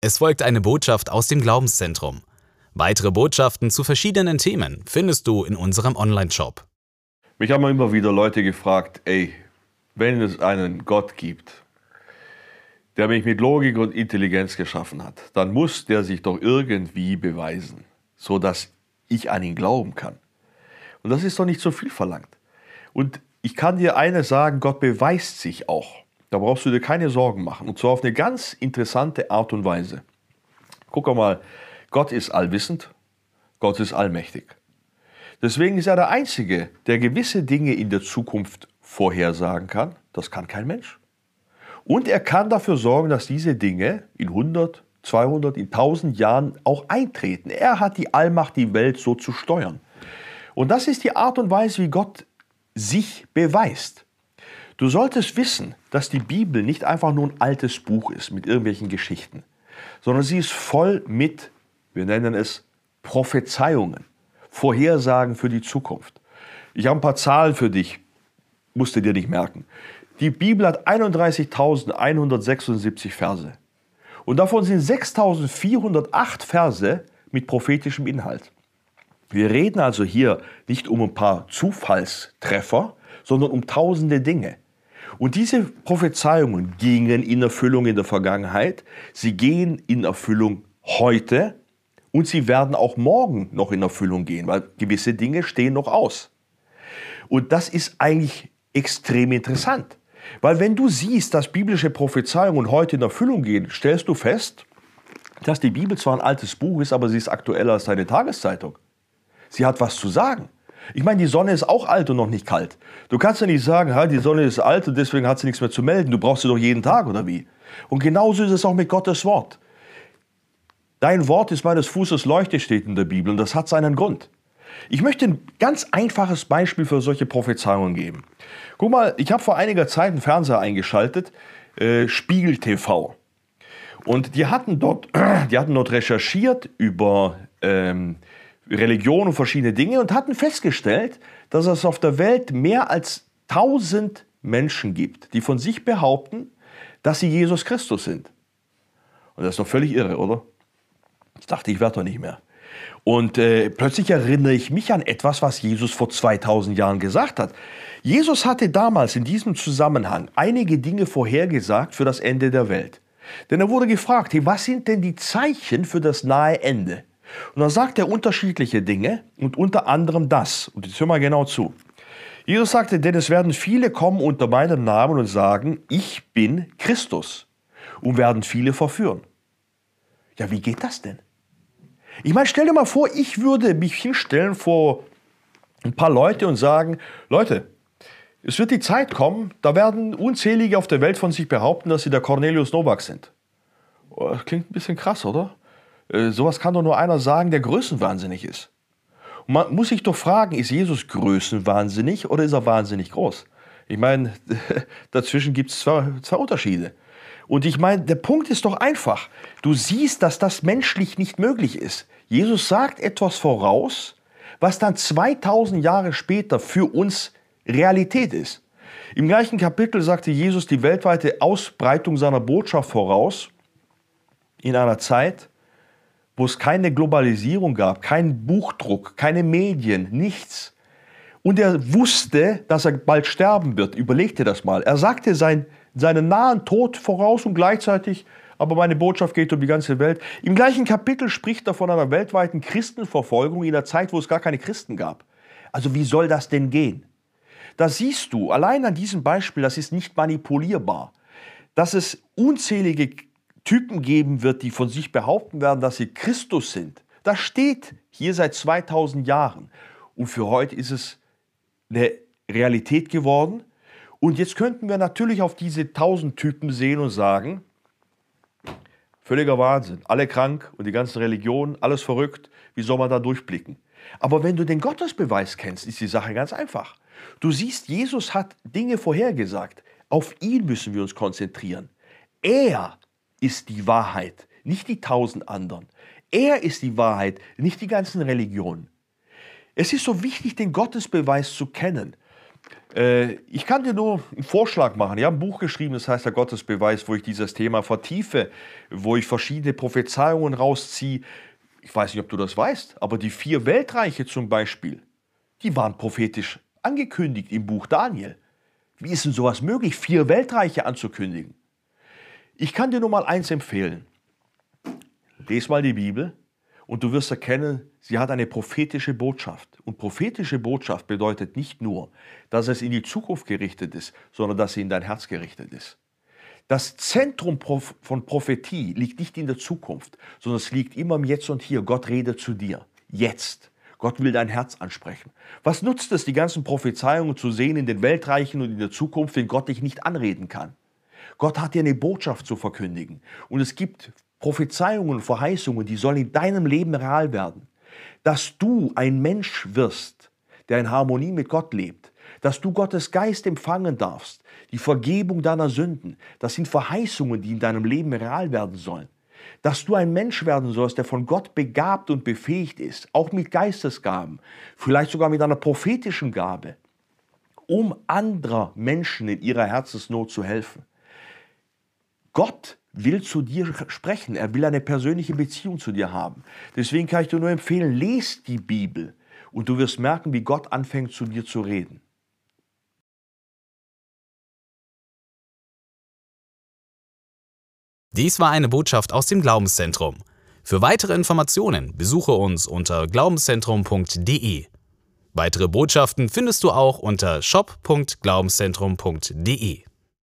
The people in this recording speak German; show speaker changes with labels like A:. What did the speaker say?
A: Es folgt eine Botschaft aus dem Glaubenszentrum. Weitere Botschaften zu verschiedenen Themen findest du in unserem Online-Shop.
B: Mich haben immer wieder Leute gefragt, ey, wenn es einen Gott gibt, der mich mit Logik und Intelligenz geschaffen hat, dann muss der sich doch irgendwie beweisen, so dass ich an ihn glauben kann. Und das ist doch nicht so viel verlangt. Und ich kann dir eines sagen, Gott beweist sich auch. Da brauchst du dir keine Sorgen machen. Und zwar auf eine ganz interessante Art und Weise. Guck mal, Gott ist allwissend, Gott ist allmächtig. Deswegen ist er der Einzige, der gewisse Dinge in der Zukunft vorhersagen kann. Das kann kein Mensch. Und er kann dafür sorgen, dass diese Dinge in 100, 200, in 1000 Jahren auch eintreten. Er hat die Allmacht, die Welt so zu steuern. Und das ist die Art und Weise, wie Gott sich beweist. Du solltest wissen, dass die Bibel nicht einfach nur ein altes Buch ist mit irgendwelchen Geschichten, sondern sie ist voll mit, wir nennen es Prophezeiungen, Vorhersagen für die Zukunft. Ich habe ein paar Zahlen für dich, musst du dir nicht merken. Die Bibel hat 31.176 Verse. Und davon sind 6.408 Verse mit prophetischem Inhalt. Wir reden also hier nicht um ein paar Zufallstreffer, sondern um tausende Dinge. Und diese Prophezeiungen gingen in Erfüllung in der Vergangenheit, sie gehen in Erfüllung heute und sie werden auch morgen noch in Erfüllung gehen, weil gewisse Dinge stehen noch aus. Und das ist eigentlich extrem interessant. Weil wenn du siehst, dass biblische Prophezeiungen heute in Erfüllung gehen, stellst du fest, dass die Bibel zwar ein altes Buch ist, aber sie ist aktueller als deine Tageszeitung. Sie hat was zu sagen. Ich meine, die Sonne ist auch alt und noch nicht kalt. Du kannst ja nicht sagen, die Sonne ist alt und deswegen hat sie nichts mehr zu melden. Du brauchst sie doch jeden Tag oder wie? Und genauso ist es auch mit Gottes Wort. Dein Wort ist meines Fußes Leuchte, steht in der Bibel und das hat seinen Grund. Ich möchte ein ganz einfaches Beispiel für solche Prophezeiungen geben. Guck mal, ich habe vor einiger Zeit einen Fernseher eingeschaltet, äh, Spiegel TV. Und die hatten dort, die hatten dort recherchiert über ähm, Religion und verschiedene Dinge und hatten festgestellt, dass es auf der Welt mehr als 1000 Menschen gibt, die von sich behaupten, dass sie Jesus Christus sind. Und das ist doch völlig irre, oder? Ich dachte, ich werde doch nicht mehr. Und äh, plötzlich erinnere ich mich an etwas, was Jesus vor 2000 Jahren gesagt hat. Jesus hatte damals in diesem Zusammenhang einige Dinge vorhergesagt für das Ende der Welt. Denn er wurde gefragt, hey, was sind denn die Zeichen für das nahe Ende? Und dann sagt er unterschiedliche Dinge und unter anderem das. Und jetzt hör mal genau zu. Jesus sagte, denn es werden viele kommen unter meinem Namen und sagen, ich bin Christus. Und werden viele verführen. Ja, wie geht das denn? Ich meine, stell dir mal vor, ich würde mich hinstellen vor ein paar Leute und sagen, Leute, es wird die Zeit kommen, da werden unzählige auf der Welt von sich behaupten, dass sie der Cornelius Novak sind. Oh, klingt ein bisschen krass, oder? Äh, sowas kann doch nur einer sagen, der größenwahnsinnig ist. Und man muss sich doch fragen, ist Jesus größenwahnsinnig oder ist er wahnsinnig groß? Ich meine, dazwischen gibt es zwei, zwei Unterschiede. Und ich meine, der Punkt ist doch einfach. Du siehst, dass das menschlich nicht möglich ist. Jesus sagt etwas voraus, was dann 2000 Jahre später für uns Realität ist. Im gleichen Kapitel sagte Jesus die weltweite Ausbreitung seiner Botschaft voraus in einer Zeit, wo es keine Globalisierung gab, keinen Buchdruck, keine Medien, nichts. Und er wusste, dass er bald sterben wird. Überleg dir das mal. Er sagte sein, seinen nahen Tod voraus und gleichzeitig, aber meine Botschaft geht um die ganze Welt. Im gleichen Kapitel spricht er von einer weltweiten Christenverfolgung in einer Zeit, wo es gar keine Christen gab. Also wie soll das denn gehen? Da siehst du, allein an diesem Beispiel, das ist nicht manipulierbar, dass es unzählige Typen geben wird, die von sich behaupten werden, dass sie Christus sind. Das steht hier seit 2000 Jahren. Und für heute ist es eine Realität geworden. Und jetzt könnten wir natürlich auf diese 1000 Typen sehen und sagen, völliger Wahnsinn, alle krank und die ganzen Religionen, alles verrückt, wie soll man da durchblicken? Aber wenn du den Gottesbeweis kennst, ist die Sache ganz einfach. Du siehst, Jesus hat Dinge vorhergesagt. Auf ihn müssen wir uns konzentrieren. Er ist die Wahrheit, nicht die tausend anderen. Er ist die Wahrheit, nicht die ganzen Religionen. Es ist so wichtig, den Gottesbeweis zu kennen. Äh, ich kann dir nur einen Vorschlag machen. Ich habe ein Buch geschrieben, das heißt der Gottesbeweis, wo ich dieses Thema vertiefe, wo ich verschiedene Prophezeiungen rausziehe. Ich weiß nicht, ob du das weißt, aber die vier Weltreiche zum Beispiel, die waren prophetisch angekündigt im Buch Daniel. Wie ist denn sowas möglich, vier Weltreiche anzukündigen? Ich kann dir nur mal eins empfehlen. Lies mal die Bibel und du wirst erkennen, sie hat eine prophetische Botschaft. Und prophetische Botschaft bedeutet nicht nur, dass es in die Zukunft gerichtet ist, sondern dass sie in dein Herz gerichtet ist. Das Zentrum von Prophetie liegt nicht in der Zukunft, sondern es liegt immer im Jetzt und Hier. Gott redet zu dir. Jetzt. Gott will dein Herz ansprechen. Was nutzt es, die ganzen Prophezeiungen zu sehen in den Weltreichen und in der Zukunft, wenn Gott dich nicht anreden kann? Gott hat dir eine Botschaft zu verkündigen. Und es gibt Prophezeiungen und Verheißungen, die sollen in deinem Leben real werden. Dass du ein Mensch wirst, der in Harmonie mit Gott lebt. Dass du Gottes Geist empfangen darfst. Die Vergebung deiner Sünden. Das sind Verheißungen, die in deinem Leben real werden sollen dass du ein Mensch werden sollst, der von Gott begabt und befähigt ist, auch mit Geistesgaben, vielleicht sogar mit einer prophetischen Gabe, um anderer Menschen in ihrer Herzensnot zu helfen. Gott will zu dir sprechen, er will eine persönliche Beziehung zu dir haben. Deswegen kann ich dir nur empfehlen, lest die Bibel und du wirst merken, wie Gott anfängt zu dir zu reden.
A: Dies war eine Botschaft aus dem Glaubenszentrum. Für weitere Informationen besuche uns unter glaubenszentrum.de. Weitere Botschaften findest du auch unter shop.glaubenszentrum.de.